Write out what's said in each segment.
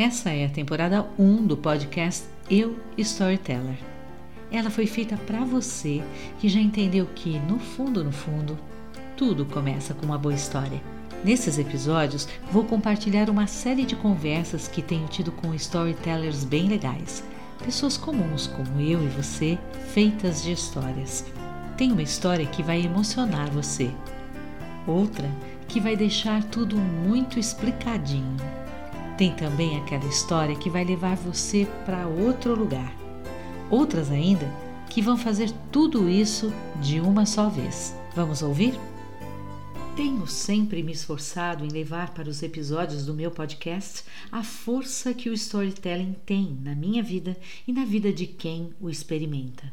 Essa é a temporada 1 do podcast Eu Storyteller. Ela foi feita para você que já entendeu que, no fundo, no fundo, tudo começa com uma boa história. Nesses episódios, vou compartilhar uma série de conversas que tenho tido com storytellers bem legais, pessoas comuns como eu e você, feitas de histórias. Tem uma história que vai emocionar você, outra que vai deixar tudo muito explicadinho. Tem também aquela história que vai levar você para outro lugar. Outras ainda que vão fazer tudo isso de uma só vez. Vamos ouvir? Tenho sempre me esforçado em levar para os episódios do meu podcast a força que o storytelling tem na minha vida e na vida de quem o experimenta.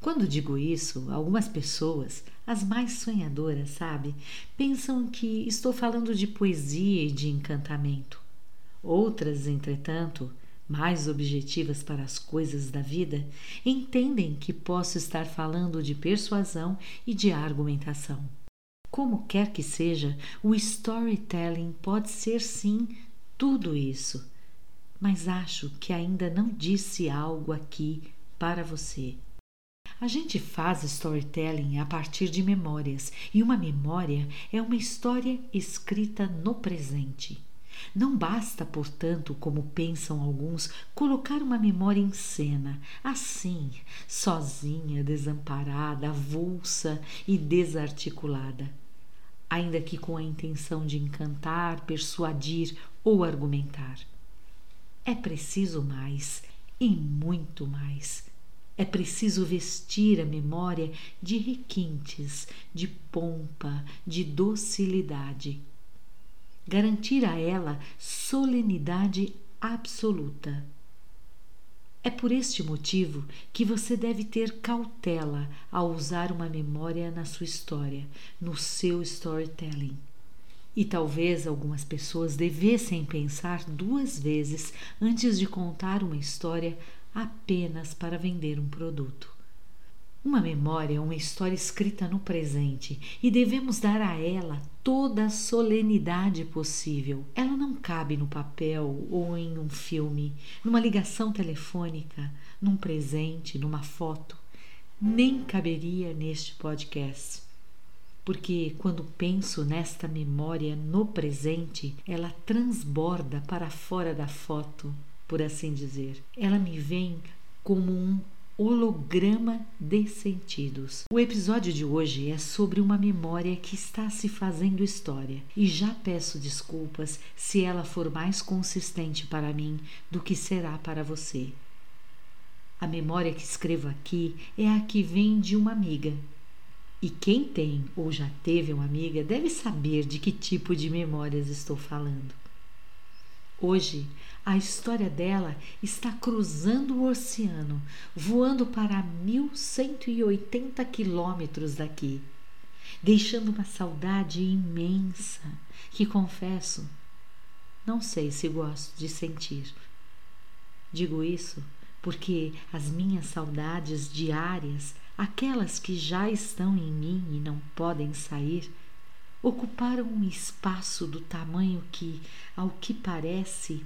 Quando digo isso, algumas pessoas, as mais sonhadoras, sabe, pensam que estou falando de poesia e de encantamento. Outras, entretanto, mais objetivas para as coisas da vida, entendem que posso estar falando de persuasão e de argumentação. Como quer que seja, o storytelling pode ser sim tudo isso, mas acho que ainda não disse algo aqui para você. A gente faz storytelling a partir de memórias, e uma memória é uma história escrita no presente. Não basta, portanto, como pensam alguns, colocar uma memória em cena, assim, sozinha, desamparada, avulsa e desarticulada ainda que com a intenção de encantar, persuadir ou argumentar. É preciso mais e muito mais. É preciso vestir a memória de requintes, de pompa, de docilidade. Garantir a ela solenidade absoluta é por este motivo que você deve ter cautela ao usar uma memória na sua história, no seu storytelling. E talvez algumas pessoas devessem pensar duas vezes antes de contar uma história apenas para vender um produto. Uma memória é uma história escrita no presente e devemos dar a ela toda a solenidade possível. Ela não cabe no papel ou em um filme, numa ligação telefônica, num presente, numa foto. Nem caberia neste podcast. Porque quando penso nesta memória no presente, ela transborda para fora da foto, por assim dizer. Ela me vem como um holograma de sentidos. O episódio de hoje é sobre uma memória que está se fazendo história e já peço desculpas se ela for mais consistente para mim do que será para você. A memória que escrevo aqui é a que vem de uma amiga. E quem tem ou já teve uma amiga deve saber de que tipo de memórias estou falando. Hoje, a história dela está cruzando o oceano, voando para 1180 quilômetros daqui, deixando uma saudade imensa que, confesso, não sei se gosto de sentir. Digo isso porque as minhas saudades diárias, aquelas que já estão em mim e não podem sair, ocuparam um espaço do tamanho que, ao que parece,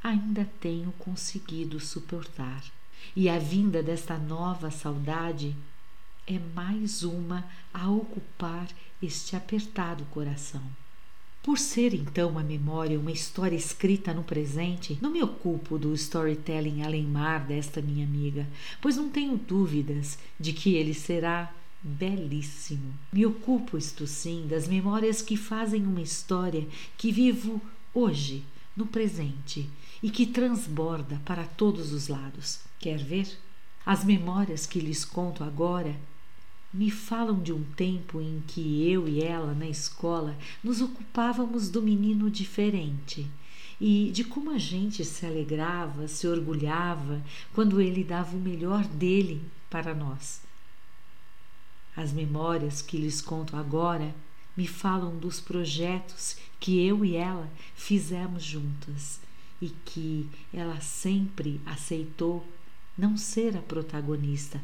ainda tenho conseguido suportar. E a vinda desta nova saudade é mais uma a ocupar este apertado coração. Por ser então uma memória, uma história escrita no presente, não me ocupo do storytelling além mar desta minha amiga, pois não tenho dúvidas de que ele será belíssimo. Me ocupo, isto sim, das memórias que fazem uma história que vivo hoje, no presente, e que transborda para todos os lados. Quer ver? As memórias que lhes conto agora me falam de um tempo em que eu e ela na escola nos ocupávamos do menino diferente e de como a gente se alegrava, se orgulhava quando ele dava o melhor dele para nós. As memórias que lhes conto agora me falam dos projetos que eu e ela fizemos juntas e que ela sempre aceitou não ser a protagonista,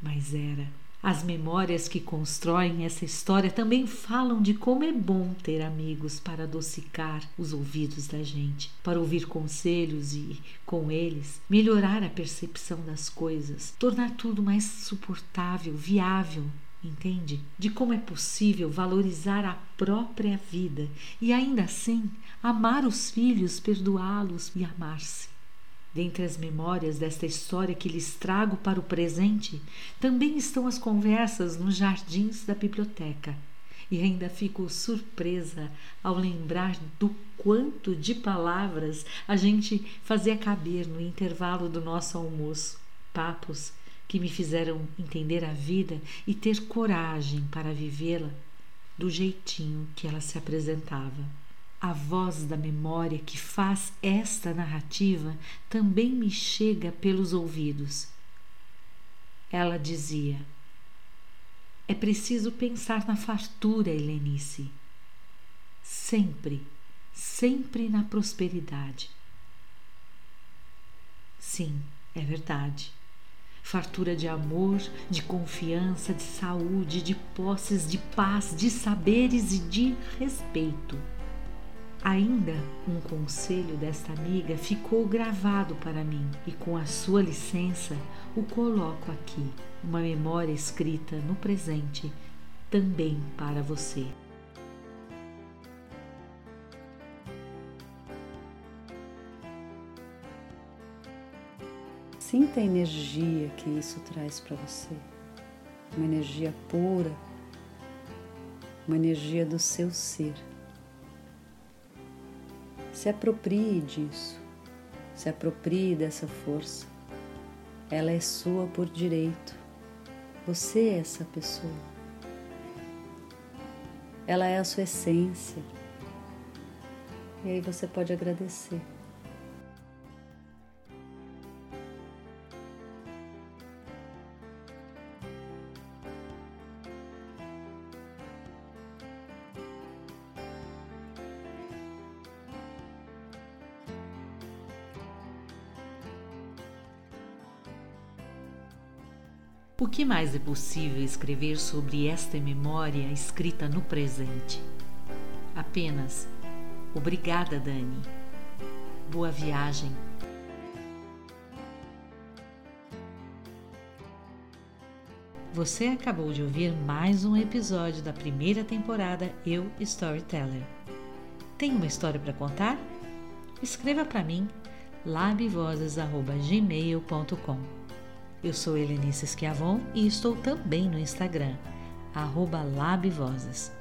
mas era As memórias que constroem essa história também falam de como é bom ter amigos para adocicar os ouvidos da gente, para ouvir conselhos e, com eles, melhorar a percepção das coisas, tornar tudo mais suportável, viável, entende? De como é possível valorizar a própria vida e ainda assim amar os filhos, perdoá-los e amar-se. Dentre as memórias desta história que lhes trago para o presente, também estão as conversas nos jardins da biblioteca. E ainda fico surpresa ao lembrar do quanto de palavras a gente fazia caber no intervalo do nosso almoço. Papos que me fizeram entender a vida e ter coragem para vivê-la do jeitinho que ela se apresentava. A voz da memória que faz esta narrativa também me chega pelos ouvidos. Ela dizia: É preciso pensar na fartura, Helenice. Sempre, sempre na prosperidade. Sim, é verdade. Fartura de amor, de confiança, de saúde, de posses, de paz, de saberes e de respeito. Ainda um conselho desta amiga ficou gravado para mim e, com a sua licença, o coloco aqui, uma memória escrita no presente, também para você. Sinta a energia que isso traz para você, uma energia pura, uma energia do seu ser. Se aproprie disso, se aproprie dessa força. Ela é sua por direito. Você é essa pessoa. Ela é a sua essência. E aí você pode agradecer. O que mais é possível escrever sobre esta memória escrita no presente? Apenas obrigada, Dani. Boa viagem. Você acabou de ouvir mais um episódio da primeira temporada Eu Storyteller. Tem uma história para contar? Escreva para mim labvozes@gmail.com. Eu sou Helenice Schiavon e estou também no Instagram, arroba Labvozes.